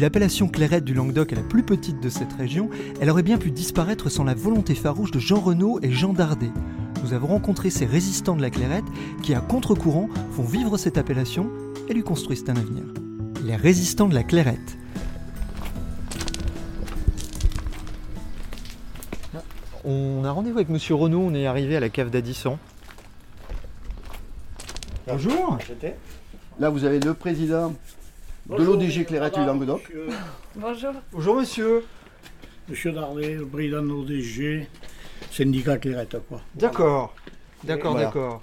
Si l'appellation Clairette du Languedoc est la plus petite de cette région, elle aurait bien pu disparaître sans la volonté farouche de Jean Renaud et Jean Dardet. Nous avons rencontré ces résistants de la Clairette qui, à contre-courant, font vivre cette appellation et lui construisent un avenir. Les résistants de la Clairette. On a rendez-vous avec Monsieur Renaud, on est arrivé à la cave d'Addisson. Bonjour Là, vous avez le président de l'ODG Clairette du Languedoc. Bonjour. Bonjour monsieur Monsieur Dardet, le président de l'ODG, syndicat Clairette, quoi. D'accord, d'accord, Voilà. d'accord.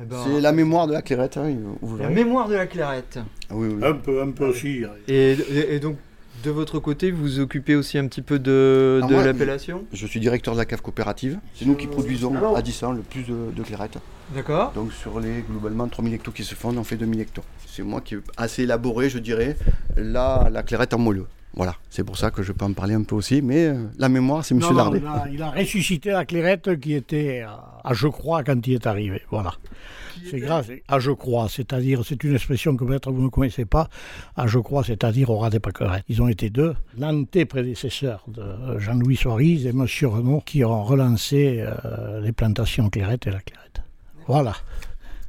Eh ben, C'est la mémoire de la Clairette. hein, vous la mémoire de la Clairette. Ah oui, oui. Un peu, un peu aussi. Et, et- et donc, de votre côté, vous vous occupez aussi un petit peu de, Ah, de l'appellation? Je suis directeur de la cave coopérative. C'est nous qui produisons à 10 ans le plus de, de Clairette. D'accord. Donc sur les globalement 3000 hectos qui se font, on en fait 2000 hectos. C'est moi qui ai assez élaboré, je dirais, la, la Clairette en moelleux. Voilà, c'est pour ça que je peux en parler un peu aussi. Mais euh, la mémoire, c'est non, Dardet. il, a, il a ressuscité la Clairette qui était à, à Je crois quand il est arrivé. Voilà. C'est grâce à Je crois, c'est-à-dire, c'est une expression que peut-être vous ne connaissez pas. À Je crois, c'est-à-dire au ras des pâquerettes. Ils ont été deux, l'anté-prédécesseur de Jean-Louis Soirise et Monsieur Renaud, qui ont relancé euh, les plantations Clairette et la Clairette. Voilà.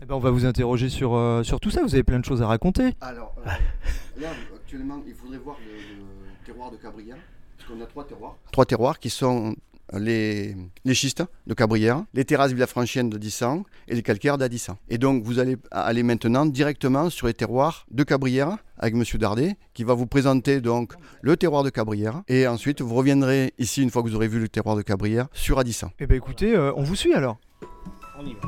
Eh ben, on va vous interroger sur, euh, sur tout ça, vous avez plein de choses à raconter. Alors, euh, là, actuellement, il faudrait voir le, le terroir de Cabrières, parce qu'on a trois terroirs. Trois terroirs qui sont les, les schistes de Cabrières, les terrasses Villafranchienne de Dissan et les calcaires d'Adissan. Et donc, vous allez aller maintenant directement sur les terroirs de Cabrières avec Monsieur Dardet, qui va vous présenter donc le terroir de Cabrières. Et ensuite, vous reviendrez ici, une fois que vous aurez vu le terroir de Cabrières, sur Adissan. Eh ben écoutez, euh, on vous suit alors. On y va.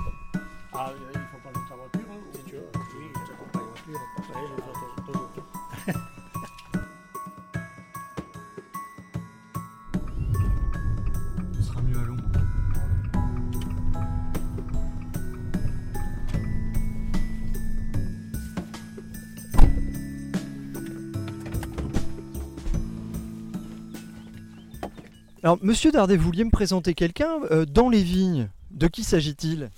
Alors, monsieur Dardet, vous vouliez me présenter quelqu'un euh, dans les vignes. De qui s'agit-il?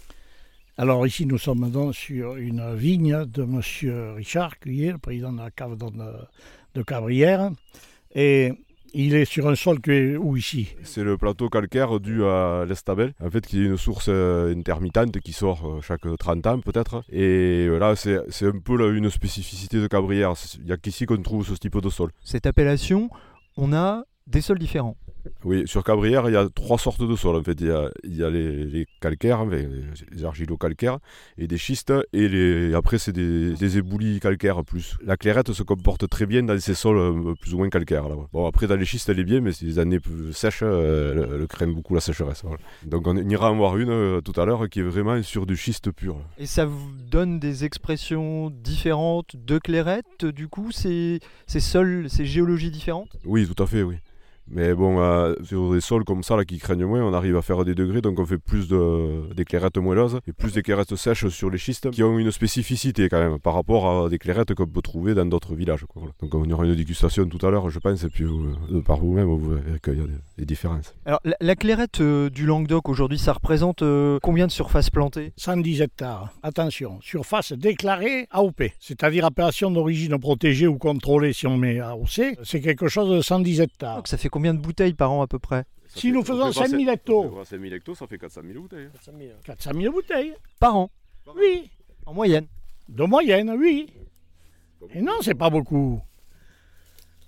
Alors ici, nous sommes donc sur une vigne de Monsieur Richard Cuyer, le président de la cave de, de Cabrières. Et il est sur un sol que où ici? C'est le plateau calcaire dû à l'estabel, en fait, qui est une source euh, intermittente qui sort euh, chaque 30 ans peut-être. Et là, c'est c'est un peu là, une spécificité de Cabrières. Il n'y a qu'ici qu'on trouve ce type de sol. Cette appellation, on a des sols différents. Oui, sur Cabrières, il y a trois sortes de sols. En fait, il y a, il y a les, les calcaires, les, argilo-calcaires, et des schistes, et les, après, c'est des, des éboulis calcaires plus. La clairette se comporte très bien dans ces sols euh, plus ou moins calcaires. Là. Bon, après, dans les schistes, elle est bien, mais c'est les années plus sèches, euh, elle, elle craint beaucoup la sécheresse. voilà. Donc, on ira en voir une euh, tout à l'heure qui est vraiment sur du schiste pur. Et ça vous donne des expressions différentes de clairette, du coup, c'est ces sols, ces géologies différentes Oui, tout à fait, oui. Mais bon, euh, sur des sols comme ça là, qui craignent moins, on arrive à faire des degrés, donc on fait plus de, des clairettes moelleuses et plus des clairettes sèches sur les schistes qui ont une spécificité quand même par rapport à des clairettes qu'on peut trouver dans d'autres villages. quoi, voilà. Donc on aura une dégustation tout à l'heure, je pense, et puis vous, de par vous-même, vous verrez qu'il y a des, des différences. Alors, la, la clairette euh, du Languedoc aujourd'hui, ça représente euh, combien de surface plantée 110 hectares. Attention, surface déclarée AOP, c'est-à-dire appellation d'origine protégée ou contrôlée si on met AOC, c'est quelque chose de 110 hectares. Donc, ça fait combien de bouteilles par an à peu près Si nous faisons 5000 hectos, 5000 hectos, ça fait 400 000 bouteilles. 400 000 bouteilles, Par an, oui. en moyenne. De moyenne, oui. Et non, c'est pas beaucoup.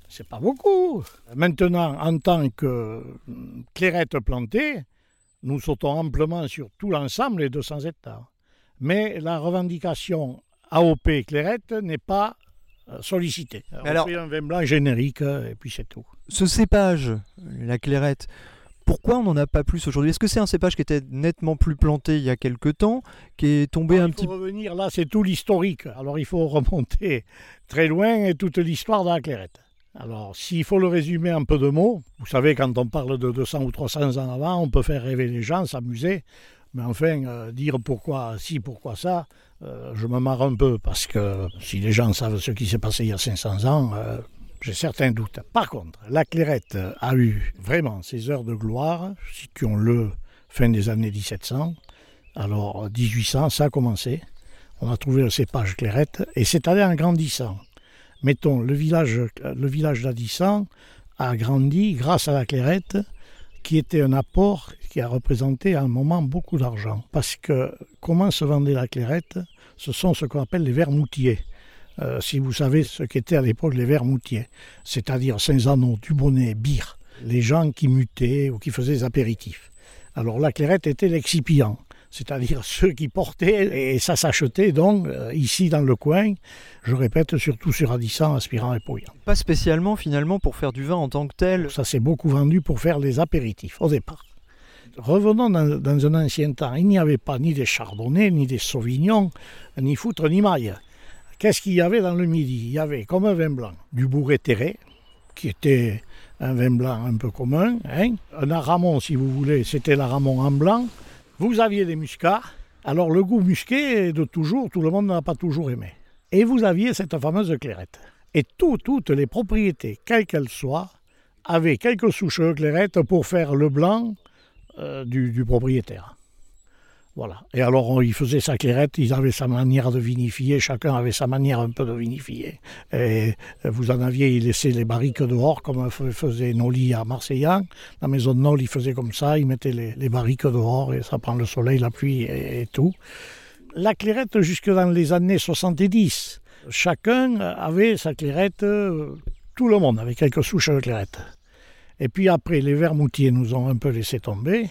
C'est pas beaucoup. Maintenant, en tant que hum, clairette plantée, nous sautons amplement sur tout l'ensemble des 200 hectares. Mais la revendication AOP clairette n'est pas euh, sollicitée. On alors- fait un vin blanc générique euh, et puis c'est tout. Ce cépage, la clairette, Pourquoi on n'en a pas plus aujourd'hui? Est-ce que c'est un cépage qui était nettement plus planté il y a quelques temps, qui est tombé un il petit faut revenir, là, c'est tout l'historique. Alors, il faut remonter très loin et toute l'histoire de la clairette. Alors, s'il faut le résumer en peu de mots, vous savez, quand on parle de 200 ou 300 ans avant, on peut faire rêver les gens, s'amuser. Mais enfin, euh, dire pourquoi ci, pourquoi ça, euh, je me marre un peu, parce que si les gens savent ce qui s'est passé il y a 500 ans, euh, j'ai certains doutes. Par contre, la clairette a eu vraiment ses heures de gloire, situons-le fin des années 1700. Alors, 1800, ça a commencé. On a trouvé le cépage clairette et c'est allé en grandissant. Mettons, le village, le village d'Adissan a grandi grâce à la clairette qui était un apport qui a représenté à un moment beaucoup d'argent. Parce que comment se vendait la clairette Ce sont ce qu'on appelle les vermoutiers. Euh, si vous savez ce qu'étaient à l'époque les vermoutiers, c'est-à-dire Saint-Zano, Dubonnet, Bire, les gens qui mutaient ou qui faisaient des apéritifs. Alors la clairette était l'excipient, c'est-à-dire ceux qui portaient, et ça s'achetait donc euh, ici dans le coin, je répète, surtout sur Adissan, Aspirant et Pouillant. Pas spécialement finalement pour faire du vin en tant que tel. Ça s'est beaucoup vendu pour faire les apéritifs au départ. Revenons dans, dans un ancien temps, il n'y avait pas ni des chardonnays, ni des sauvignons, ni foutre, ni maille. Qu'est-ce qu'il y avait dans le midi? Il y avait comme un vin blanc, du bourré terré, qui était un vin blanc un peu commun, hein. un aramon si vous voulez, c'était l'aramon en blanc. Vous aviez des muscats, alors le goût musqué de toujours, tout le monde n'a pas toujours aimé. Et vous aviez cette fameuse clairette. Et tout, toutes les propriétés, quelles qu'elles soient, avaient quelques souches de clairette pour faire le blanc euh, du propriétaire. Voilà. Et alors, on- ils faisaient sa clairette, ils avaient sa manière de vinifier, chacun avait sa manière un peu de vinifier. Et vous en aviez, ils laissaient les barriques dehors, comme faisait Noli à Marseillan. La maison de Nol, ils faisaient comme ça, ils mettaient les, les barriques dehors, et ça prend le soleil, la pluie et, et tout. La clairette, jusque dans les années 70, chacun avait sa clairette, euh, tout le monde avait quelques souches de clairette. Et puis après, les vermoutiers nous ont un peu laissé tomber.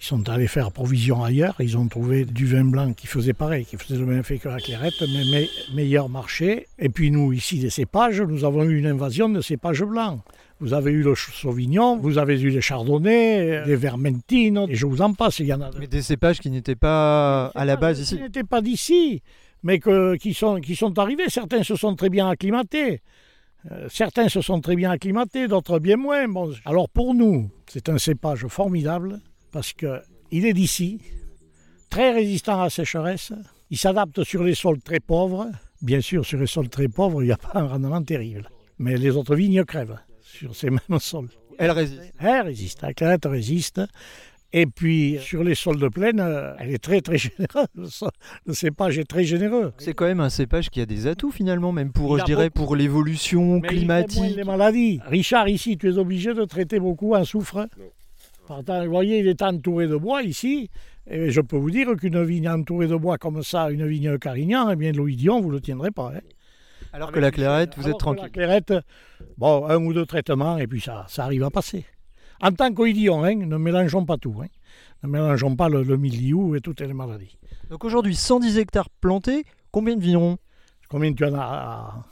Ils sont allés faire provision ailleurs. Ils ont trouvé du vin blanc qui faisait pareil, qui faisait le même effet que la clairette, mais me- meilleur marché. Et puis nous, ici, des cépages, nous avons eu une invasion de cépages blancs. Vous avez eu le sauvignon, vous avez eu les chardonnays, les vermentines, et je vous en passe, il y en a. Mais des cépages qui n'étaient pas à la base Qui ici. n'étaient pas d'ici, mais que- qui, sont, qui sont arrivés. Certains se sont très bien acclimatés. Euh, certains se sont très bien acclimatés, d'autres bien moins. Bon, alors pour nous, c'est un cépage formidable parce qu'il est d'ici, très résistant à la sécheresse. Il s'adapte sur les sols très pauvres. Bien sûr, sur les sols très pauvres, il n'y a pas un rendement terrible. Mais les autres vignes crèvent sur ces mêmes sols. Elle résiste. Elle résiste, la clarette résiste. Et puis, sur les sols de plaine, elle est très très généreuse. Le cépage est très généreux. C'est quand même un cépage qui a des atouts finalement, même pour, Il je a dirais, beaucoup. pour l'évolution Mais il moins climatique. les maladies. Richard, ici, tu es obligé de traiter beaucoup en soufre. Pourtant, vous voyez, il est entouré de bois ici. Et je peux vous dire qu'une vigne entourée de bois comme ça, une vigne Carignan, eh bien, l'oïdion, vous ne le tiendrez pas. hein. Alors que la clairette, vous Alors êtes que La tranquille. clairette, bon, un ou deux traitements, et puis ça, ça arrive à passer. En tant qu'oïdion, hein, ne mélangeons pas tout. hein. Ne mélangeons pas le, le milieu et toutes les maladies. Donc aujourd'hui, 110 hectares plantés, combien de vignerons? Combien tu en as à-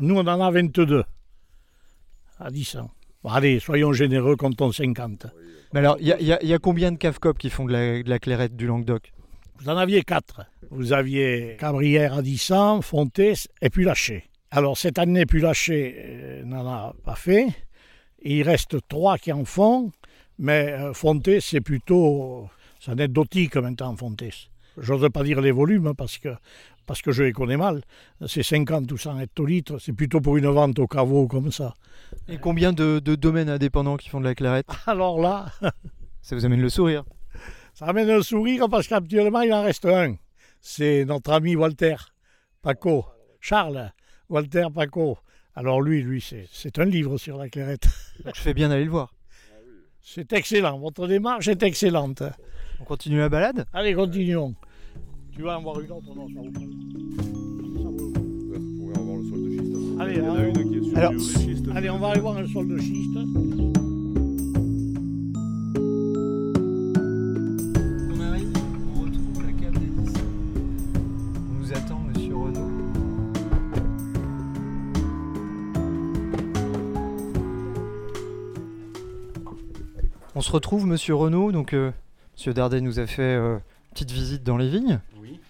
Nous, on en a 22. À 10 ans. Bon, allez, soyons généreux, comptons 50. Mais alors, il y, a- combien de cave-cop qui font de la, clairette du Languedoc? Vous en aviez quatre. Vous aviez Cabrières à 10 ans, Fontès et Lâché. Alors cette année, Lâché euh, n'en a pas fait. Il reste trois qui en font, mais euh, Fontès, c'est plutôt. C'est anecdotique maintenant, Fontès. J'ose pas dire les volumes parce que, parce que je les connais mal. C'est 50 ou 100 hectolitres, c'est plutôt pour une vente au caveau comme ça. Et combien de, de domaines indépendants qui font de la clairette? Alors là, Ça vous amène le sourire. Ça amène un sourire parce qu'actuellement, il en reste un. C'est notre ami Walter Paco. Charles Walter Paco. Alors lui, lui, c'est c'est un livre sur la clairette. Donc je fais bien d'aller le voir. C'est excellent. Votre démarche est excellente. On continue la balade? Allez, continuons. Tu vas en voir une autre, non, ça vaut pas. Ça vaut le sol de schiste. Allez, Il y en a alors- une qui est sur alors- du vrai schiste. Allez, on va aller voir un sol de schiste. On arrive, on retrouve la cave. On nous attend, monsieur Renaud. On se retrouve, monsieur Renaud. Donc, euh, monsieur Dardet nous a fait euh, petite visite dans les vignes. Oui.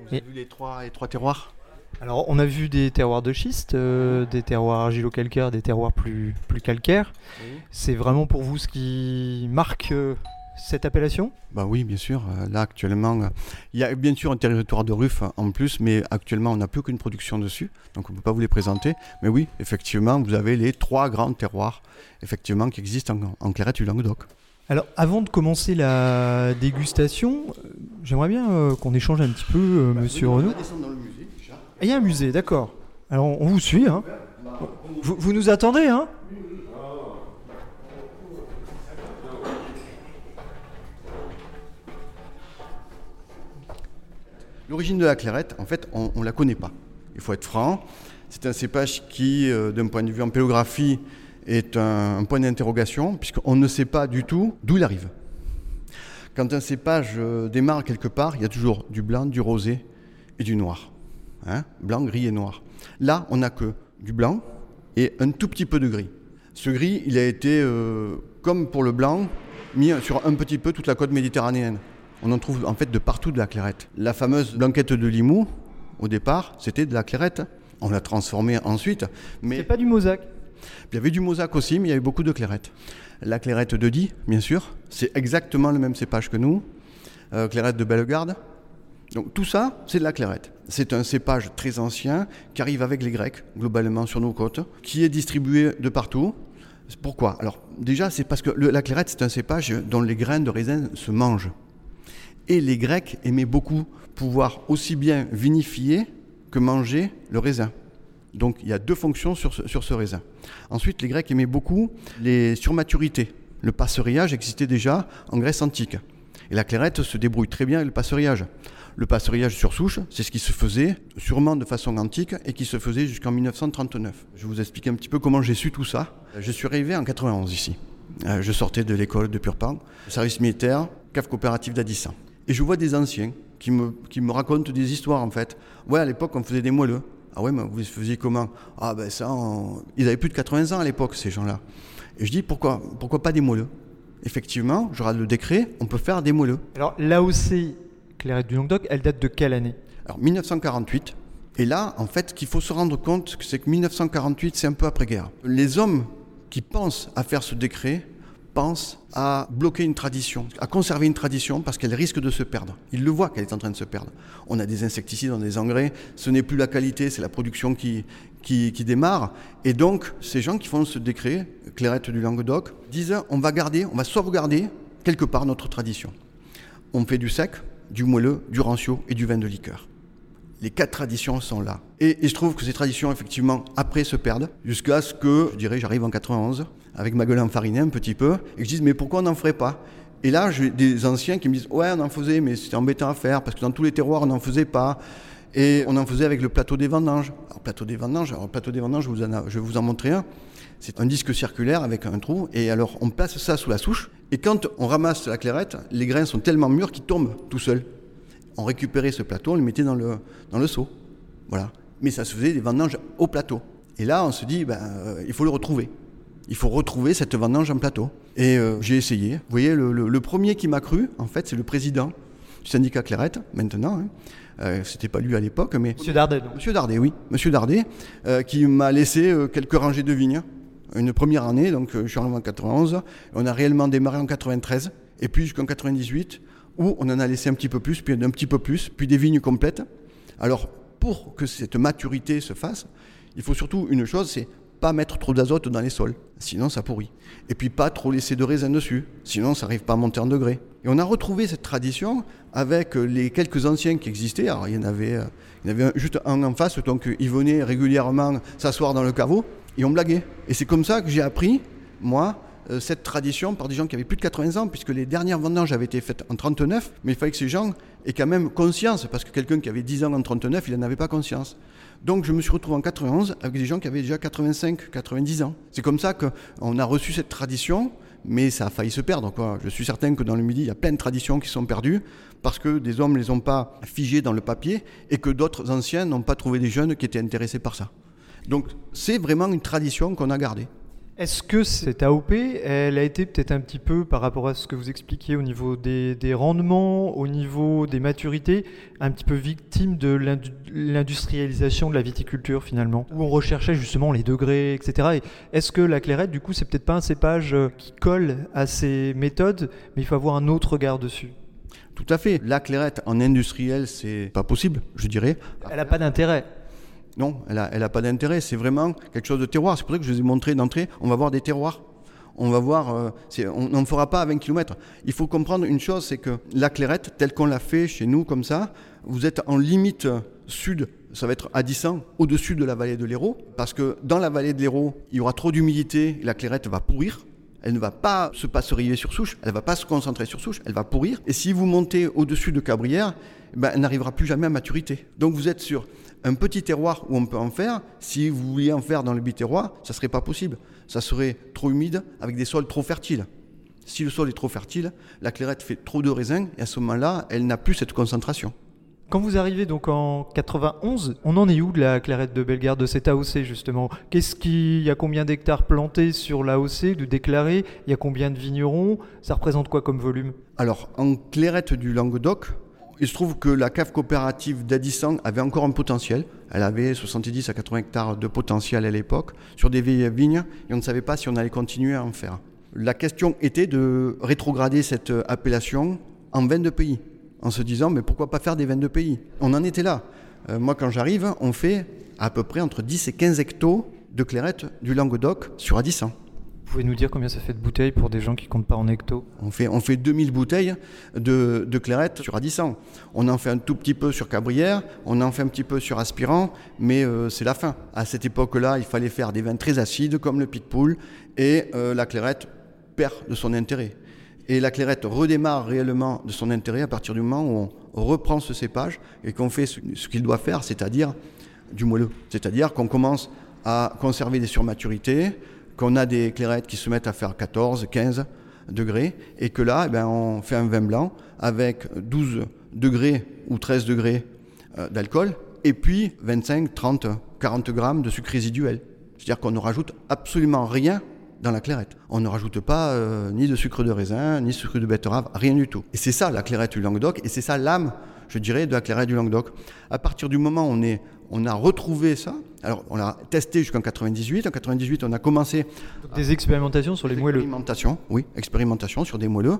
Vous avez vu les trois, les trois terroirs? Alors, on a vu des terroirs de schiste, euh, des terroirs argilo-calcaires, des terroirs plus, plus calcaires. C'est vraiment pour vous ce qui marque euh, cette appellation? Bah oui, bien sûr. Euh, Là, actuellement, il y a bien sûr un territoire de ruf en plus, mais actuellement, on n'a plus qu'une production dessus, donc on ne peut pas vous les présenter. Mais oui, effectivement, vous avez les trois grands terroirs, effectivement, qui existent en, en clairette du Languedoc. Alors, avant de commencer la dégustation, euh, j'aimerais bien euh, qu'on échange un petit peu, euh, monsieur Renaud. descendre dans le musée, déjà. Ah, Il y a un musée, d'accord. Alors, on vous suit. Hein. Vous, vous nous attendez, hein L'origine de la clairette, en fait, on ne la connaît pas. Il faut être franc. C'est un cépage qui, d'un point de vue en pélographie, est un, point d'interrogation, puisqu'on ne sait pas du tout d'où il arrive. Quand un cépage euh, démarre quelque part, il y a toujours du blanc, du rosé et du noir. Hein blanc, gris et noir. Là, on n'a que du blanc et un tout petit peu de gris. Ce gris, il a été, euh, comme pour le blanc, mis sur un petit peu toute la côte méditerranéenne. On en trouve en fait de partout de la clairette. La fameuse blanquette de Limoux, au départ, c'était de la clairette. On l'a transformée ensuite, mais C'est pas du mosaque. Il y avait du mosaque aussi, mais il y avait beaucoup de clairette. La clairette de Die, bien sûr, c'est exactement le même cépage que nous. Euh, clairette de Bellegarde. Donc tout ça, c'est de la clairette. C'est un cépage très ancien qui arrive avec les Grecs, globalement sur nos côtes, qui est distribué de partout. Pourquoi? Alors déjà, c'est parce que la clairette, c'est un cépage dont les graines de raisin se mangent. Et les Grecs aimaient beaucoup pouvoir aussi bien vinifier que manger le raisin. Donc il y a deux fonctions sur ce, sur ce raisin. Ensuite, les Grecs aimaient beaucoup les surmaturités. Le passerillage existait déjà en Grèce antique. Et la clairette se débrouille très bien avec le passerillage. Le passerillage sur souche, c'est ce qui se faisait sûrement de façon antique et qui se faisait jusqu'en 1939. Je vous expliquer un petit peu comment j'ai su tout ça. Je suis arrivé en 91 ici. Euh, Je sortais de l'école de Purpan, service militaire, CAF coopératif d'Addissan. Et je vois des anciens qui me, qui me racontent des histoires en fait. Ouais, à l'époque, on faisait des moelleux. Ah ouais, mais vous faisiez comment? Ah ben ça, on- ils avaient plus de 80 ans à l'époque, ces gens-là. Et je dis, pourquoi, pourquoi pas des moelleux Effectivement, je regarde le décret, on peut faire des moelleux. Alors, l'AOC Clairette du Languedoc, elle date de quelle année? Alors 1948. Et là, en fait, ce qu'il faut se rendre compte, c'est que 1948, c'est un peu après-guerre. Les hommes qui pensent à faire ce décret pensent à bloquer une tradition, à conserver une tradition parce qu'elle risque de se perdre. Ils le voient qu'elle est en train de se perdre. On a des insecticides, on a des engrais, ce n'est plus la qualité, c'est la production qui, qui, qui démarre. Et donc, ces gens qui font ce décret, Clairette du Languedoc, disent on va garder, on va sauvegarder quelque part notre tradition. On fait du sec, du moelleux, du rancio et du vin de liqueur. Les quatre traditions sont là. Et, et je trouve que ces traditions, effectivement, après se perdent, jusqu'à ce que, je dirais, j'arrive en 91, avec ma gueule enfarinée un petit peu, et je dise, mais pourquoi on n'en ferait pas? Et là, j'ai des anciens qui me disent, ouais, on en faisait, mais c'était embêtant à faire, parce que dans tous les terroirs, on n'en faisait pas. Et on en faisait avec le plateau des vendanges. Alors, plateau des vendanges, plateau des vendanges, je, vous en a- vais vous en montrer un. C'est un disque circulaire avec un trou, et alors on place ça sous la souche, et quand on ramasse la clairette, les grains sont tellement mûrs qu'ils tombent tout seuls on récupérait ce plateau, on le mettait dans le, dans le seau. Voilà. Mais ça se faisait des vendanges au plateau. Et là, on se dit, ben, euh, il faut le retrouver. Il faut retrouver cette vendange en plateau. Et euh, j'ai essayé. Vous voyez, le, le- le premier qui m'a cru, en fait, c'est le président du syndicat Clairette, maintenant. Hein. Euh, C'était pas lui à l'époque, mais Monsieur Dardet, donc. Monsieur Dardet, oui, Monsieur Dardet, euh, qui m'a laissé euh, quelques rangées de vignes. Une première année, donc je suis arrivé en 91. On a réellement démarré en 93, et puis jusqu'en 98, où on en a laissé un petit peu plus, puis un petit peu plus, puis des vignes complètes. Alors, pour que cette maturité se fasse, il faut surtout une chose, c'est pas mettre trop d'azote dans les sols, sinon ça pourrit. Et puis pas trop laisser de raisin dessus, sinon ça n'arrive pas à monter en degré. Et on a retrouvé cette tradition avec euh, les quelques anciens qui existaient. Alors il y en avait, euh, juste un en face, donc euh, ils venaient régulièrement s'asseoir dans le caveau et on blaguait. Et c'est comme ça que j'ai appris, moi, cette tradition par des gens qui avaient plus de 80 ans, puisque les dernières vendanges avaient été faites en 39, mais il fallait que ces gens aient quand même conscience, parce que quelqu'un qui avait 10 ans en 39, il n'en avait pas conscience. Donc je me suis retrouvé en 91 avec des gens qui avaient déjà 85, 90 ans. C'est comme ça qu'on a reçu cette tradition, mais ça a failli se perdre. Je suis certain que dans le Midi, il y a plein de traditions qui sont perdues parce que des hommes ne les ont pas figées dans le papier et que d'autres anciens n'ont pas trouvé des jeunes qui étaient intéressés par ça. Donc c'est vraiment une tradition qu'on a gardée. Est-ce que cette AOP, elle a été peut-être un petit peu, par rapport à ce que vous expliquiez au niveau des, des rendements, au niveau des maturités, un petit peu victime de l'industrialisation de la viticulture finalement, où on recherchait justement les degrés, etc. Et est-ce que la clairette, du coup, c'est peut-être pas un cépage qui colle à ces méthodes, mais il faut avoir un autre regard dessus? Tout à fait. La clairette en industriel, c'est pas possible, je dirais. Elle n'a pas d'intérêt. Non, elle n'a pas d'intérêt. C'est vraiment quelque chose de terroir. C'est pour ça que je vous ai montré d'entrée, on va voir des terroirs. On va euh, on n'en fera pas à 20 km. Il faut comprendre une chose, c'est que la clairette, telle qu'on l'a fait chez nous comme ça, vous êtes en limite sud, ça va être à 10 ans, au-dessus de la vallée de l'Hérault, parce que dans la vallée de l'Hérault, il y aura trop d'humidité, la clairette va pourrir. Elle ne va pas se passeurier sur souche, elle ne va pas se concentrer sur souche, elle va pourrir. Et si vous montez au-dessus de Cabrières, ben, elle n'arrivera plus jamais à maturité. Donc vous êtes sur un petit terroir où on peut en faire, si vous vouliez en faire dans le biterroir, ça ne serait pas possible. Ça serait trop humide avec des sols trop fertiles. Si le sol est trop fertile, la clairette fait trop de raisins et à ce moment-là, elle n'a plus cette concentration. Quand vous arrivez donc en 91, on en est où de la clairette de Bellegarde, de cette AOC justement? Qu'est-ce qu'il y a combien d'hectares plantés sur l'AOC, de déclarés? Il y a combien de vignerons? Ça représente quoi comme volume? Alors en clairette du Languedoc, il se trouve que la cave coopérative d'Adissan avait encore un potentiel. Elle avait 70 à 80 hectares de potentiel à l'époque sur des vieilles vignes et on ne savait pas si on allait continuer à en faire. La question était de rétrograder cette appellation en vin de pays en se disant mais pourquoi pas faire des vins de pays? On en était là. Euh, moi quand j'arrive, on fait à peu près entre 10 et 15 hectos de clairette du Languedoc sur Adissan. Vous pouvez nous dire combien ça fait de bouteilles pour des gens qui comptent pas en hecto on fait, on fait 2000 bouteilles de, de clairette sur Adissan. On en fait un tout petit peu sur Cabrières, on en fait un petit peu sur Aspirant, mais euh, c'est la fin. À cette époque-là, il fallait faire des vins très acides comme le Pitbull et euh, la clairette perd de son intérêt. Et la clairette redémarre réellement de son intérêt à partir du moment où on reprend ce cépage et qu'on fait ce, qu'il doit faire, c'est-à-dire du moelleux. C'est-à-dire qu'on commence à conserver des surmaturités, qu'on a des clairettes qui se mettent à faire 14, 15 degrés, et que là, eh ben, on fait un vin blanc avec 12 degrés ou 13 degrés euh, d'alcool, et puis 25, 30, 40 grammes de sucre résiduel. C'est-à-dire qu'on ne rajoute absolument rien dans la clairette. On ne rajoute pas euh, ni de sucre de raisin, ni de sucre de betterave, rien du tout. Et c'est ça la clairette du Languedoc, et c'est ça l'âme, je dirais, de la clairette du Languedoc. À partir du moment où on, est, on a retrouvé ça, alors on l'a testé jusqu'en 98, en 98 on a commencé... Des expérimentations sur les moelleux Expérimentation, oui, expérimentation sur des moelleux.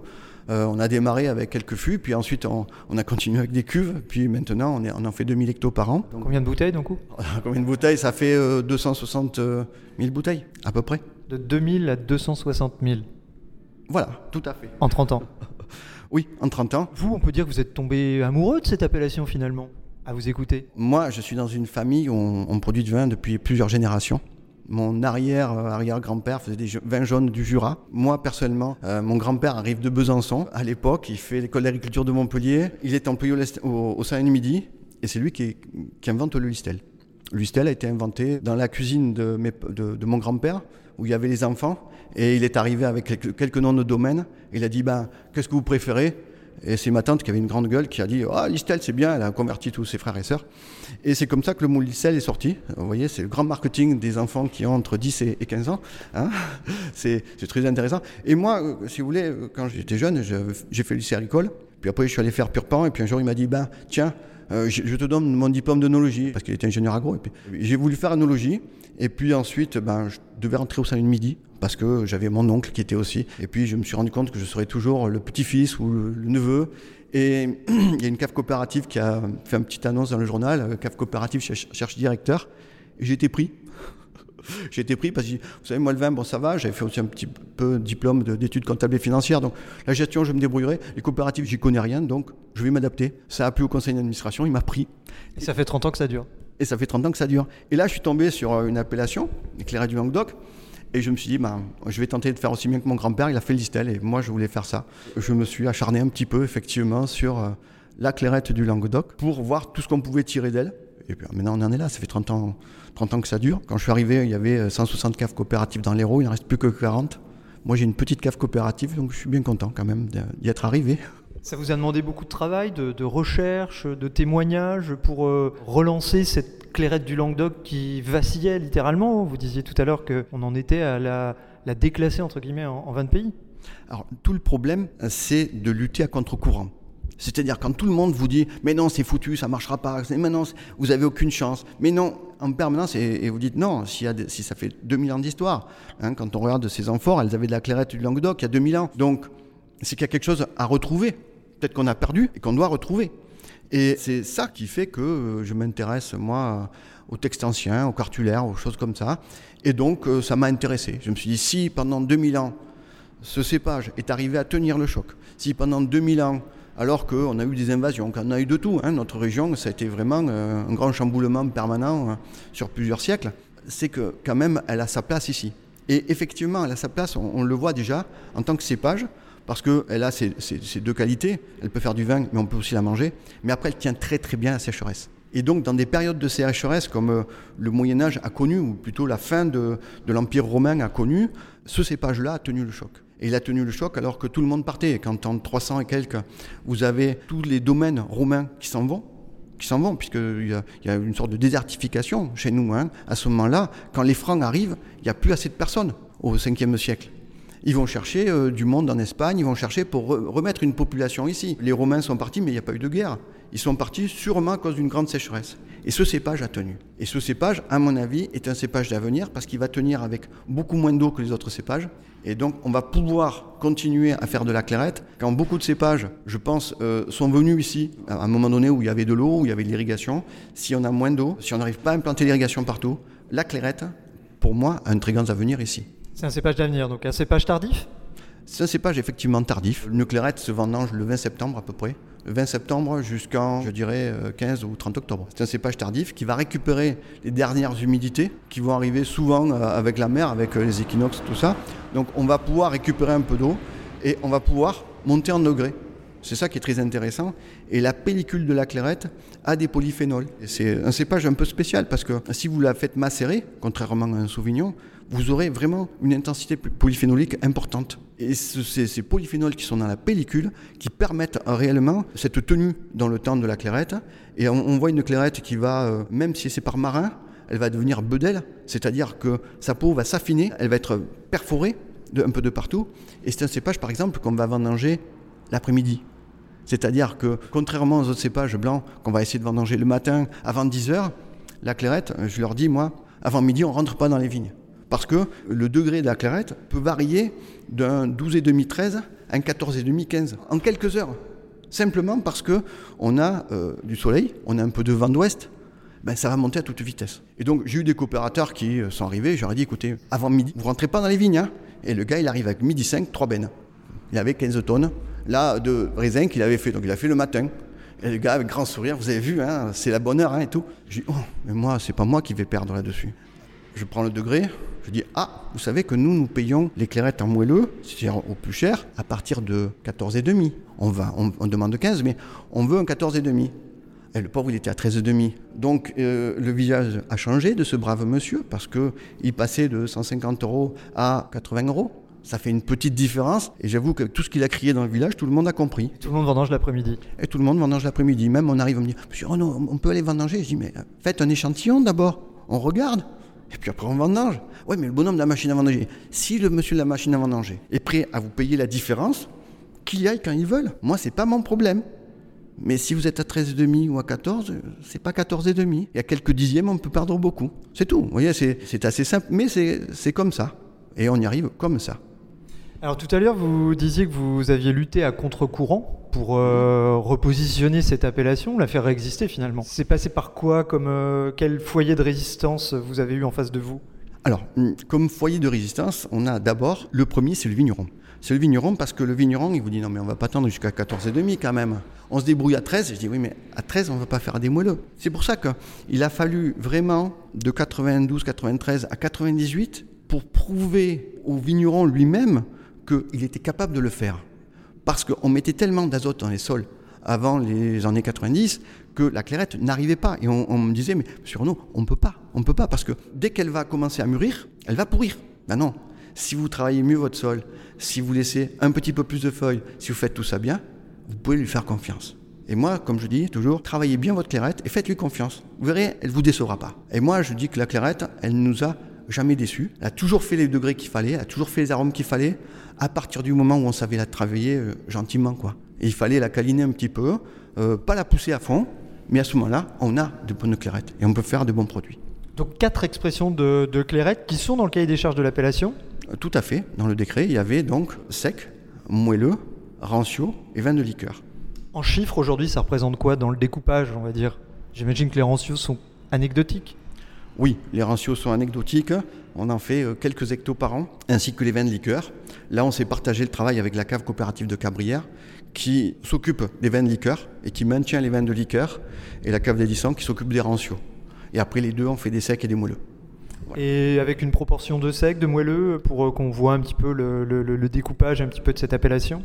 Euh, on a démarré avec quelques fûts, puis ensuite on, on, a continué avec des cuves, puis maintenant on, est, on en fait 2000 hectos par an. Donc, Combien de bouteilles d'un coup? Combien de bouteilles? Ça fait euh, 260 000 bouteilles, à peu près. De 2000 à 260 000 Voilà, tout à fait. En 30 ans Oui, en 30 ans. Vous, on peut dire que vous êtes tombé amoureux de cette appellation finalement, à vous écouter Moi, je suis dans une famille où on, on produit du vin depuis plusieurs générations. Mon arrière-arrière-grand-père faisait des vins jaunes du Jura. Moi, personnellement, euh, mon grand-père arrive de Besançon. À l'époque, il fait l'école d'agriculture de Montpellier. Il est employé au, au, au Saint-Midi et c'est lui qui, qui, invente le Listel. Le Listel a été inventé dans la cuisine de, mon grand-père où il y avait les enfants et il est arrivé avec quelques, noms de domaines. Il a dit ben, Qu'est-ce que vous préférez? Et c'est ma tante qui avait une grande gueule qui a dit Ah, oh, c'est bien, elle a converti tous ses frères et sœurs. Et c'est comme ça que le mot Listel est sorti. Vous voyez, c'est le grand marketing des enfants qui ont entre 10 et 15 ans. Hein c'est très intéressant. Et moi, euh, si vous voulez, quand j'étais jeune, j'ai fait le lycée agricole. Puis après, je suis allé faire Purpan. Et puis un jour, il m'a dit Ben, tiens, euh, je, te donne mon diplôme d'onologie, parce qu'il était ingénieur agro. J'ai voulu faire onologie. Et puis ensuite, ben, je devais rentrer au Salut de Midi parce que j'avais mon oncle qui était aussi. Et puis je me suis rendu compte que je serais toujours le petit-fils ou le, neveu. Et il y a une cave coopérative qui a fait une petite annonce dans le journal, cave coopérative cherche, cherche directeur. J'ai été pris. J'ai été pris parce que, vous savez, moi le vin, bon ça va, j'avais fait aussi un petit peu diplôme d'études comptables et financières, donc la gestion, je me débrouillerai. Les coopératives, j'y connais rien, donc je vais m'adapter. Ça a plu au conseil d'administration, il m'a pris. Et ça fait 30 ans que ça dure et ça fait 30 ans que ça dure. Et là, je suis tombé sur une appellation, éclairée du Languedoc, et je me suis dit, ben, je vais tenter de faire aussi bien que mon grand-père, il a fait le Listel, et moi, je voulais faire ça. Je me suis acharné un petit peu, effectivement, sur euh, la clairette du Languedoc, pour voir tout ce qu'on pouvait tirer d'elle. Et puis maintenant, on en est là, ça fait 30 ans, 30 ans que ça dure. Quand je suis arrivé, il y avait 160 caves coopératives dans l'Hérault, il n'en reste plus que 40. Moi, j'ai une petite cave coopérative, donc je suis bien content quand même d'y être arrivé. Ça vous a demandé beaucoup de travail, de, de recherche, de témoignages pour euh, relancer cette clairette du Languedoc qui vacillait littéralement? Vous disiez tout à l'heure qu'on en était à la, la déclasser entre guillemets en, en 20 pays. Alors tout le problème, c'est de lutter à contre-courant. C'est-à-dire quand tout le monde vous dit mais non c'est foutu, ça marchera pas, mais non vous avez aucune chance, mais non en permanence et, vous dites non si, si, ça fait 2000 ans d'histoire. Hein, quand on regarde ces amphores, elles avaient de la clairette du Languedoc il y a 2000 ans. Donc c'est qu'il y a quelque chose à retrouver, peut-être qu'on a perdu et qu'on doit retrouver. Et c'est ça qui fait que je m'intéresse moi aux textes anciens, aux cartulaires, aux choses comme ça. Et donc ça m'a intéressé. Je me suis dit si pendant 2000 ans ce cépage est arrivé à tenir le choc, si pendant 2000 ans alors qu'on a eu des invasions, qu'on a eu de tout. Hein. Notre région, ça a été vraiment euh, un grand chamboulement permanent euh, sur plusieurs siècles. C'est que quand même, elle a sa place ici. Et effectivement, elle a sa place, on, le voit déjà, en tant que cépage, parce qu'elle a ses, deux qualités. Elle peut faire du vin, mais on peut aussi la manger. Mais après, elle tient très très bien la sécheresse. Et donc, dans des périodes de sécheresse, comme euh, le Moyen Âge a connu, ou plutôt la fin de, de l'Empire romain a connu, ce cépage-là a tenu le choc. Et il a tenu le choc alors que tout le monde partait. Quand en 300 et quelques, vous avez tous les domaines romains qui s'en vont, qui s'en vont, puisqu'il y, y a une sorte de désertification chez nous. Hein. À ce moment-là, quand les Francs arrivent, il n'y a plus assez de personnes au 5e siècle. Ils vont chercher euh, du monde en Espagne, ils vont chercher pour re remettre une population ici. Les Romains sont partis, mais il n'y a pas eu de guerre. Ils sont partis sûrement à cause d'une grande sécheresse. Et ce cépage a tenu. Et ce cépage, à mon avis, est un cépage d'avenir parce qu'il va tenir avec beaucoup moins d'eau que les autres cépages. Et donc, on va pouvoir continuer à faire de la clairette. Quand beaucoup de cépages, je pense, euh, sont venus ici, à un moment donné où il y avait de l'eau, où il y avait de l'irrigation, si on a moins d'eau, si on n'arrive pas à implanter l'irrigation partout, la clairette, pour moi, a un très grand avenir ici. C'est un cépage d'avenir, donc un cépage tardif? C'est un cépage effectivement tardif. Une clairette se vendange le 20 septembre à peu près. Le 20 septembre jusqu'en, je dirais, 15 ou 30 octobre. C'est un cépage tardif qui va récupérer les dernières humidités qui vont arriver souvent avec la mer, avec les équinoxes, tout ça. Donc on va pouvoir récupérer un peu d'eau et on va pouvoir monter en degré. C'est ça qui est très intéressant. Et la pellicule de la clairette a des polyphénols. C'est un cépage un peu spécial parce que si vous la faites macérer, contrairement à un sauvignon, vous aurez vraiment une intensité polyphénolique importante. Et c'est ces polyphénols qui sont dans la pellicule qui permettent réellement cette tenue dans le temps de la clairette. Et on, voit une clairette qui va, euh, même si c'est par marin, elle va devenir bedelle, c'est-à-dire que sa peau va s'affiner, elle va être perforée un peu de partout. Et c'est un cépage, par exemple, qu'on va vendanger l'après-midi. C'est-à-dire que, contrairement aux autres cépages blancs qu'on va essayer de vendanger le matin avant 10 heures, la clairette, je leur dis, moi, avant midi, on rentre pas dans les vignes. Parce que le degré de la clairette peut varier d'un 12,5-13 à un 14,5-15 en quelques heures. Simplement parce qu'on a euh, du soleil, on a un peu de vent d'ouest, ben, ça va monter à toute vitesse. Et donc j'ai eu des coopérateurs qui sont arrivés, j'aurais dit écoutez, avant midi, vous rentrez pas dans les vignes. Hein et le gars, il arrive avec midi 5, 3 bennes. Il avait 15 tonnes là de raisin qu'il avait fait. Donc il a fait le matin. Et le gars avec grand sourire, vous avez vu, hein, c'est la bonne heure hein, et tout. Je dis, oh, mais moi, c'est pas moi qui vais perdre là-dessus. Je prends le degré, je dis, ah, vous savez que nous, nous payons les clairettes en moelleux, c'est-à-dire au plus cher, à partir de 14,5. On, va, on, on demande 15, mais on veut un 14,5. Et le pauvre, il était à 13,5. Donc euh, le visage a changé de ce brave monsieur, parce qu'il passait de 150 euros à 80 euros. Ça fait une petite différence. Et j'avoue que tout ce qu'il a crié dans le village, tout le monde a compris. Tout le monde vendange l'après-midi. Et tout le monde vendange l'après-midi. Même on arrive, on me dit Monsieur Renaud, on peut aller vendanger Je dis Mais faites un échantillon d'abord. On regarde. Et puis après on vendange. Oui, mais le bonhomme de la machine à vendanger. Si le monsieur de la machine à vendanger est prêt à vous payer la différence, qu'il y aille quand ils veulent. Moi, c'est pas mon problème. Mais si vous êtes à 13,5 ou à 14, c'est pas 14,5. Il y a quelques dixièmes, on peut perdre beaucoup. C'est tout. Vous voyez, c'est assez simple, mais c'est comme ça. Et on y arrive comme ça. Alors tout à l'heure, vous disiez que vous aviez lutté à contre-courant pour euh, repositionner cette appellation, la faire exister finalement. C'est passé par quoi comme euh, quel foyer de résistance vous avez eu en face de vous? Alors, comme foyer de résistance, on a d'abord le premier, c'est le vigneron. C'est le vigneron parce que le vigneron, il vous dit non mais on va pas attendre jusqu'à 14,5 quand même. On se débrouille à 13, je dis oui mais à 13 on va pas faire des moelleux. C'est pour ça qu'il a fallu vraiment de 92, 93 à 98 pour prouver au vigneron lui-même qu'il était capable de le faire. Parce qu'on mettait tellement d'azote dans les sols avant les années 90 que la clairette n'arrivait pas. Et on, me disait, mais sur nous, on ne peut pas. On ne peut pas parce que dès qu'elle va commencer à mûrir, elle va pourrir. Ben non. Si vous travaillez mieux votre sol, si vous laissez un petit peu plus de feuilles, si vous faites tout ça bien, vous pouvez lui faire confiance. Et moi, comme je dis toujours, travaillez bien votre clairette et faites-lui confiance. Vous verrez, elle vous décevra pas. Et moi, je dis que la clairette, elle nous a jamais déçus. Elle a toujours fait les degrés qu'il fallait, elle a toujours fait les arômes qu'il fallait, à partir du moment où on savait la travailler euh, gentiment, quoi. Et il fallait la câliner un petit peu, euh, pas la pousser à fond, mais à ce moment-là, on a de bonnes clairettes et on peut faire de bons produits. Donc quatre expressions de, de clairette qui sont dans le cahier des charges de l'appellation Euh, Tout à fait. Dans le décret, il y avait donc sec, moelleux, rancio et vin de liqueur. En chiffres, aujourd'hui, ça représente quoi dans le découpage, on va dire? J'imagine que les rancios sont anecdotiques. Oui, les ratios sont anecdotiques. On en fait euh, quelques hectos par an, ainsi que les vins de liqueur. Là, on s'est partagé le travail avec la cave coopérative de Cabrières, qui s'occupe des vins de liqueur et qui maintient les vins de liqueur, et la cave d'Edison qui s'occupe des rancios. Et après, les deux, on fait des secs et des moelleux. Et avec une proportion de sec, de moelleux, pour euh, qu'on voit un petit peu le, le- le découpage un petit peu de cette appellation?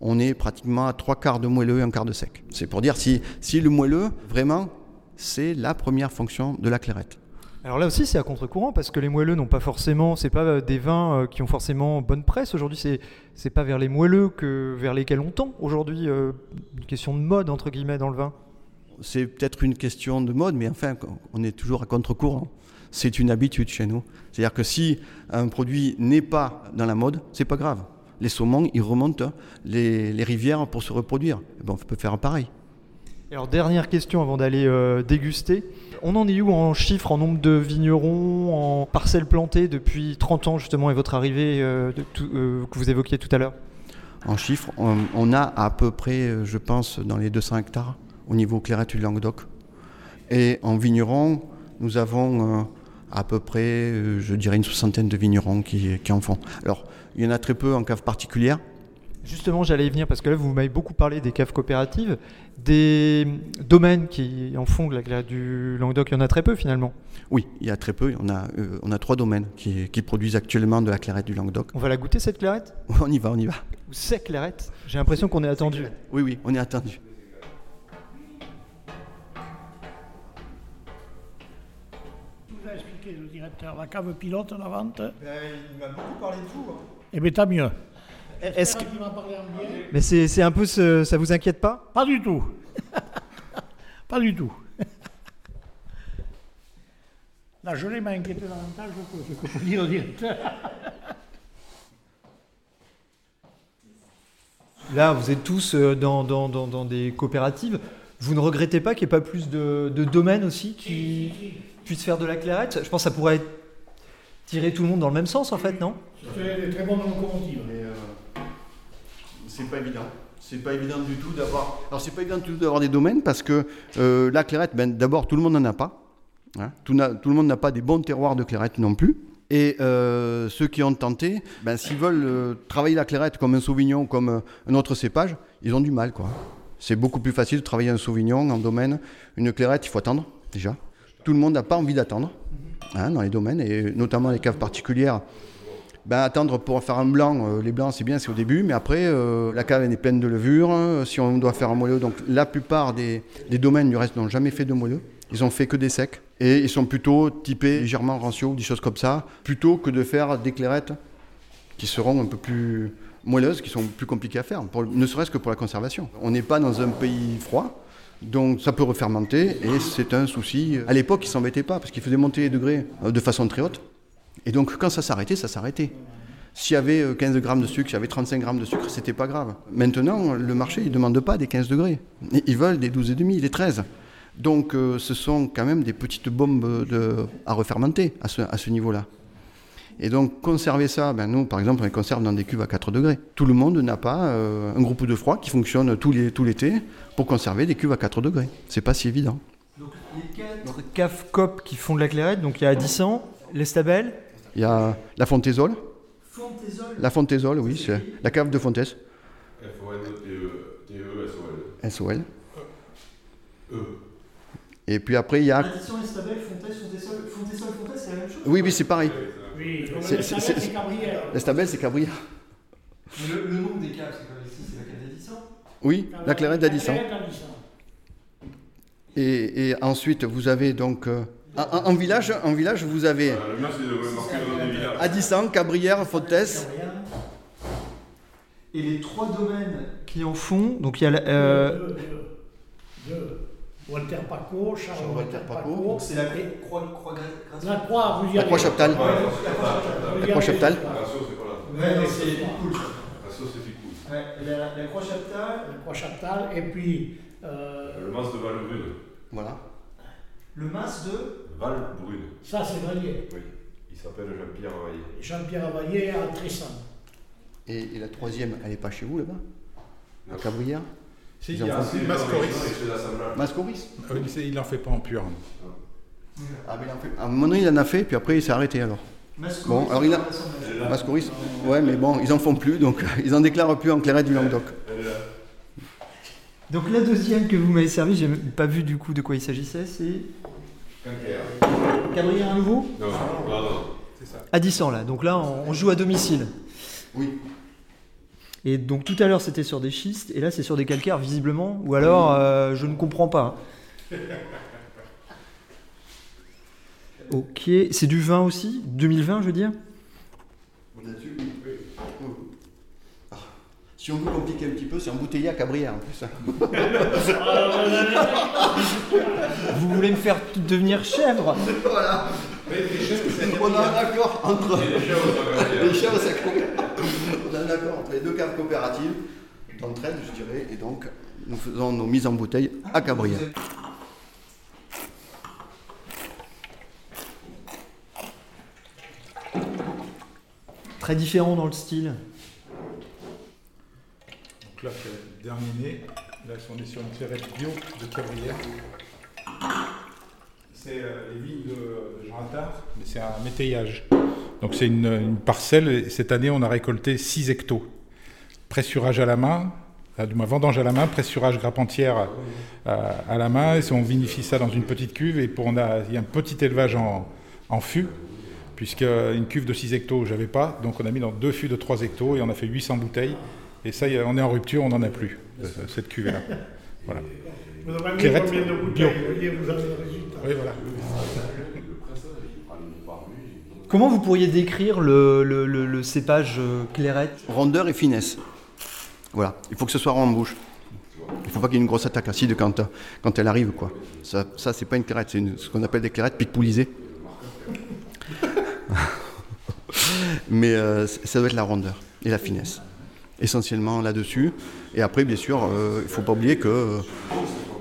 On est pratiquement à trois quarts de moelleux et un quart de sec. C'est pour dire si, si le moelleux, vraiment, c'est la première fonction de la clairette. Alors là aussi, c'est à contre-courant parce que les moelleux n'ont pas forcément, c'est pas euh, des vins euh, qui ont forcément bonne presse aujourd'hui. C'est c'est pas vers les moelleux que vers lesquels on tend aujourd'hui. euh, une question de mode entre guillemets dans le vin. C'est peut-être une question de mode, mais enfin, on est toujours à contre-courant. C'est une habitude chez nous. C'est-à-dire que si un produit n'est pas dans la mode, c'est pas grave. Les saumons, ils remontent les, les rivières pour se reproduire. Eh ben, on peut faire pareil. Alors dernière question avant d'aller euh, déguster. On en est où en chiffres, en nombre de vignerons, en parcelles plantées depuis 30 ans justement et votre arrivée euh, euh, que vous évoquiez tout à l'heure? En chiffres, on, a à peu près, je pense, dans les 200 hectares au niveau clairette du Languedoc. Et en vignerons, nous avons à peu près, je dirais, une soixantaine de vignerons qui, qui en font. Alors, il y en a très peu en cave particulière. Justement, j'allais y venir parce que là, vous m'avez beaucoup parlé des caves coopératives, des domaines qui en font de la clairette du Languedoc. Il y en a très peu finalement. Oui, il y a très peu. On a, euh, on a trois domaines qui, qui produisent actuellement de la clairette du Languedoc. On va la goûter cette clarette On y va, on y va. Ou c'est clarette J'ai l'impression qu'on est attendu. Oui, oui, on est attendu. expliqué le directeur, la cave pilote, la vente il m'a beaucoup parlé de vous. Eh bien, tant mieux. Est-ce que... Mais c'est c'est un peu ce... ça vous inquiète pas? Pas du tout. pas du tout. La gelée m'a inquiété davantage que ce que peut dire le directeur. Là, vous êtes tous euh, dans, dans, dans, dans des coopératives. Vous ne regrettez pas qu'il n'y ait pas plus de, de domaines aussi qui puissent faire de la clairette? Je pense que ça pourrait tirer tout le monde dans le même sens en fait, non? C'est très bonne locomotive. C'est pas évident. C'est pas évident du tout d'avoir. Alors c'est pas évident du tout d'avoir des domaines parce que euh, la clairette, ben, d'abord tout le monde n'en a pas. Hein. Tout, le monde n'a pas des bons terroirs de clairette non plus. Et euh, ceux qui ont tenté, ben, s'ils veulent euh, travailler la clairette comme un sauvignon, comme un autre cépage, ils ont du mal. quoi. C'est beaucoup plus facile de travailler un sauvignon en domaine. Une clairette, il faut attendre déjà. Tout le monde n'a pas envie d'attendre hein, dans les domaines, et notamment les caves particulières. Ben, attendre pour faire un blanc, euh, les blancs c'est bien, c'est au début, mais après euh, la cave est pleine de levure. euh, si on doit faire un moelleux, donc la plupart des, domaines du reste n'ont jamais fait de moelleux. Ils ont fait que des secs et ils sont plutôt typés légèrement rancio des choses comme ça, plutôt que de faire des clairettes qui seront un peu plus moelleuses, qui sont plus compliquées à faire, ne serait-ce que pour la conservation. On n'est pas dans un pays froid. Donc ça peut refermenter et c'est un souci. À l'époque, ils s'embêtaient pas parce qu'ils faisaient monter les degrés de façon très haute. Et donc, quand ça s'arrêtait, ça s'arrêtait. S'il y avait euh, 15 grammes de sucre, s'il y avait 35 grammes de sucre, c'était pas grave. Maintenant, le marché, il ne demande pas des 15 degrés. Ils veulent des 12,5, des 13. Donc, euh, ce sont quand même des petites bombes à refermenter à ce, niveau-là. Et donc, conserver ça, ben nous, par exemple, on les conserve dans des cuves à 4 degrés. Tout le monde n'a pas euh, un groupe de froid qui fonctionne tout l'été pour conserver des cuves à 4 degrés. C'est pas si évident. Donc les quatre caves COP qui font de la clairette, donc il y a Addissan, l'Estabel, Il y a la Fontaisole. Fontésol. La Fontaisole, oui, c'est la cave de Fontaise. SOL. Et puis après, il y a. Fontésol, Fontésol, Fontaise, c'est la même chose Oui, oui, c'est pareil. Oui, C'est- Cabrières. L'Estabel, c'est Cabrières. le, le nom des caves, c'est comme ici, c'est la cave d'Addissan Oui, la clairette d'Addisson. Et, et ensuite, vous avez donc. euh, en, village, en village, vous avez Addisson, Cabrières, Fontaise. Et les trois domaines qui en font. Donc il y a la- euh, De, de- de Walter Paco, Charles Charles Walter Paco. Paco. c'est la croix, croix La croix, vous y La croix y La croix allez, chaptale. c'est cool. Le Ouais, la, la croix chaptale, La croix chaptale, et puis. euh, mas de Valbrune. Voilà. Le mas de. Valbrune. ça, c'est Valier. Oui. Il s'appelle Jean-Pierre Ravaillé. Jean-Pierre Availlé à Trissan. Et, et la troisième, elle n'est pas chez vous là-bas? À Cabrières Si, il y a Mascoris. Mascoris Ah oui, il n'en fait pas en pur. Ah, mais il en fait. À un moment donné, il en a fait, puis après, il s'est arrêté alors. Mascoris, Bon, alors il a- Mascoris Ouais, mais bon, ils en font plus, donc ils en déclarent plus en clairette du Languedoc. Donc la deuxième que vous m'avez servi, j'ai même pas vu du coup de quoi il s'agissait, c'est. Cabrières à nouveau? Non, non, non. À 10 ans là, donc là on, on joue à domicile. Oui. Et donc tout à l'heure c'était sur des schistes, et là c'est sur des calcaires visiblement, ou alors euh, je ne comprends pas. Ok, c'est du vin aussi? 2020 je veux dire? Là-dessus, oui. Ah. Si on veut compliquer un petit peu, c'est embouteillé à Cabrières en plus. Vous voulez me faire devenir chèvre? Voilà. On a un accord entre les chèvres, ça compte. On a un accord entre les deux caves coopératives d'entraide, je dirais, et donc nous faisons nos mises en bouteille à Cabrières. Très différent dans le style. Là, c'est le dernier. Là, on est sur une clairette bio de Cabrières. C'est euh, les vignes de, Jean Attard, mais c'est un métayage. Donc c'est une, parcelle. et cette année, on a récolté 6 hectos. Pressurage à la main, ah, du moins vendange à la main, pressurage grappe entière euh, à la main. Et on vinifie ça dans une petite cuve. Et pour, on a, il y a un petit élevage en, en fût, puisque une cuve de 6 hectos, j'avais pas. Donc on a mis dans deux fûts de 3 hectos et on a fait 800 bouteilles. Et ça, on est en rupture, on n'en a plus, euh, cette cuvée-là. Voilà. Vous avez mis Clairette combien de bouteilles Vous voyez, vous avez le résultat. Oui, voilà. Comment vous pourriez décrire le, le- le- le cépage euh, clairette? Rondeur et finesse. Voilà, il faut que ce soit rond en bouche. Il ne faut pas qu'il y ait une grosse attaque acide quand, quand elle arrive. quoi. Ça, ça c'est pas une clairette, c'est ce qu'on appelle des clairettes pic-poulisées. Mais euh, ça doit être la rondeur et la finesse, essentiellement là-dessus. Et après, bien sûr, euh, il ne faut pas oublier que euh,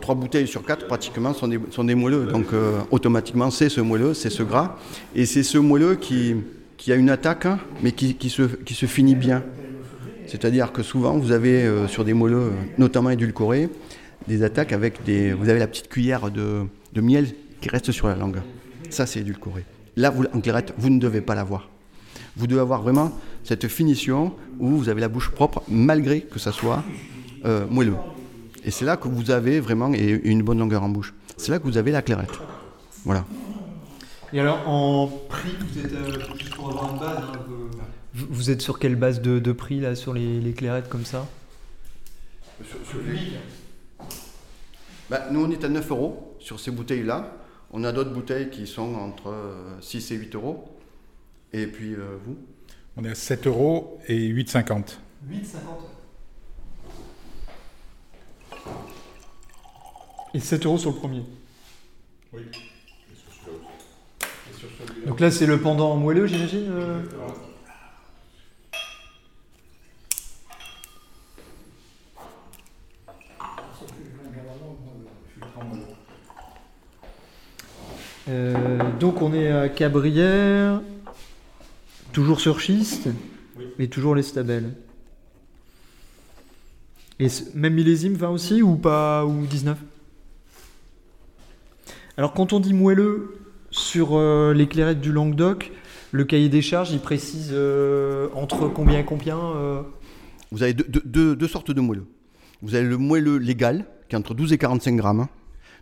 trois bouteilles sur quatre pratiquement sont des, sont des moelleux. Donc euh, automatiquement, c'est ce moelleux, c'est ce gras. Et c'est ce moelleux qui, qui a une attaque, hein, mais qui, qui se, qui se finit bien. C'est-à-dire que souvent, vous avez sur des moelleux, notamment édulcorés, des attaques avec des. Vous avez la petite cuillère de, de miel qui reste sur la langue. Ça, c'est édulcoré. Là, vous, en clairette, vous ne devez pas l'avoir. Vous devez avoir vraiment cette finition où vous avez la bouche propre, malgré que ça soit euh, moelleux. Et c'est là que vous avez vraiment et une bonne longueur en bouche. C'est là que vous avez la clairette. Voilà. Et alors en prix, vous êtes euh, juste pour avoir une base. hein, vous, vous êtes sur quelle base de, de prix là sur les, les clairettes comme ça? Bah, nous, on est à 9 euros sur ces bouteilles-là. On a d'autres bouteilles qui sont entre euh, 6 et 8 euros. Et puis, euh, vous? On est à 7 euros et 8,50. 8,50. Et 7 euros sur le premier. Oui. Donc là c'est le pendant moelleux j'imagine euh Euh, donc on est à Cabrières, toujours sur schiste, et toujours les stabelles. Et même millésime 20 aussi ou pas ou 19 Alors quand on dit moelleux sur euh, les clairettes du Languedoc, le cahier des charges il précise euh, entre combien et combien euh, Vous avez deux, deux- deux- deux sortes de moelleux. Vous avez le moelleux légal, qui est entre 12 et 45 grammes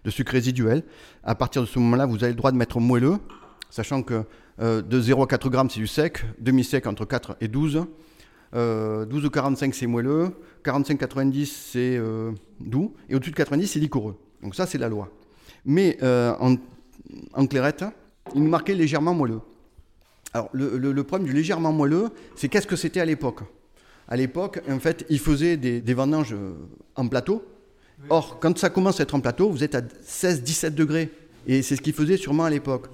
de sucre résiduel. À partir de ce moment-là, vous avez le droit de mettre moelleux, sachant que euh, de 0 à 4 grammes, c'est du sec, demi-sec entre 4 et 12. Euh, 12 ou 45, c'est moelleux. 45-90, c'est euh, doux. Et au-dessus de 90, c'est liquoreux. Donc ça, c'est la loi. Mais euh, en, en clairette, il nous marquait légèrement moelleux. Alors, le, le- le problème du légèrement moelleux, c'est qu'est-ce que c'était à l'époque? À l'époque, en fait, ils faisaient des, des vendanges euh, en plateau. Or, quand ça commence à être en plateau, vous êtes à 16-17 degrés. Et c'est ce qu'ils faisaient sûrement à l'époque.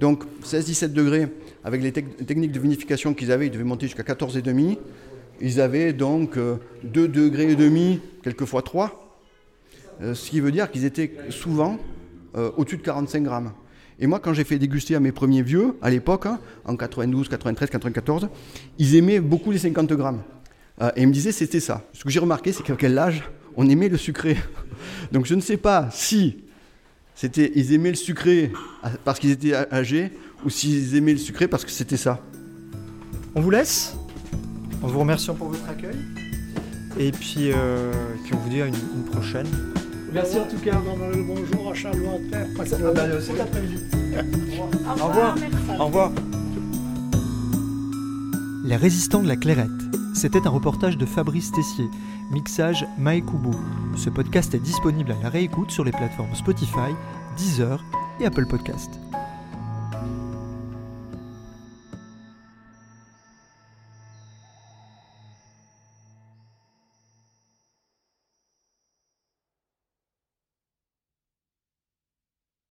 Donc 16-17 degrés, avec les tec- techniques de vinification qu'ils avaient, ils devaient monter jusqu'à 14,5. Ils avaient donc euh, 2 degrés et demi, quelquefois 3. Euh, ce qui veut dire qu'ils étaient souvent euh, au-dessus de 45 grammes. Et moi, quand j'ai fait déguster à mes premiers vieux, à l'époque, hein, en 92, 93, 94, ils aimaient beaucoup les 50 grammes. Euh, et ils me disaient c'était ça. Ce que j'ai remarqué, c'est qu'à quel âge on aimait le sucré. Donc je ne sais pas si c'était ils aimaient le sucré à- parce qu'ils étaient âgés ou s'ils aimaient le sucré parce que c'était ça. On vous laisse en vous remerciant pour votre accueil. Et puis, euh, puis on vous dit à une, une prochaine. Merci en tout cas. Bonjour à Charles parce que- Ah bah, euh, cet après-midi. Au revoir. Au revoir. Les résistants de la clairette. C'était un reportage de Fabrice Tessier, mixage Maekubo. Ce podcast est disponible à la réécoute sur les plateformes Spotify, Deezer et Apple Podcast.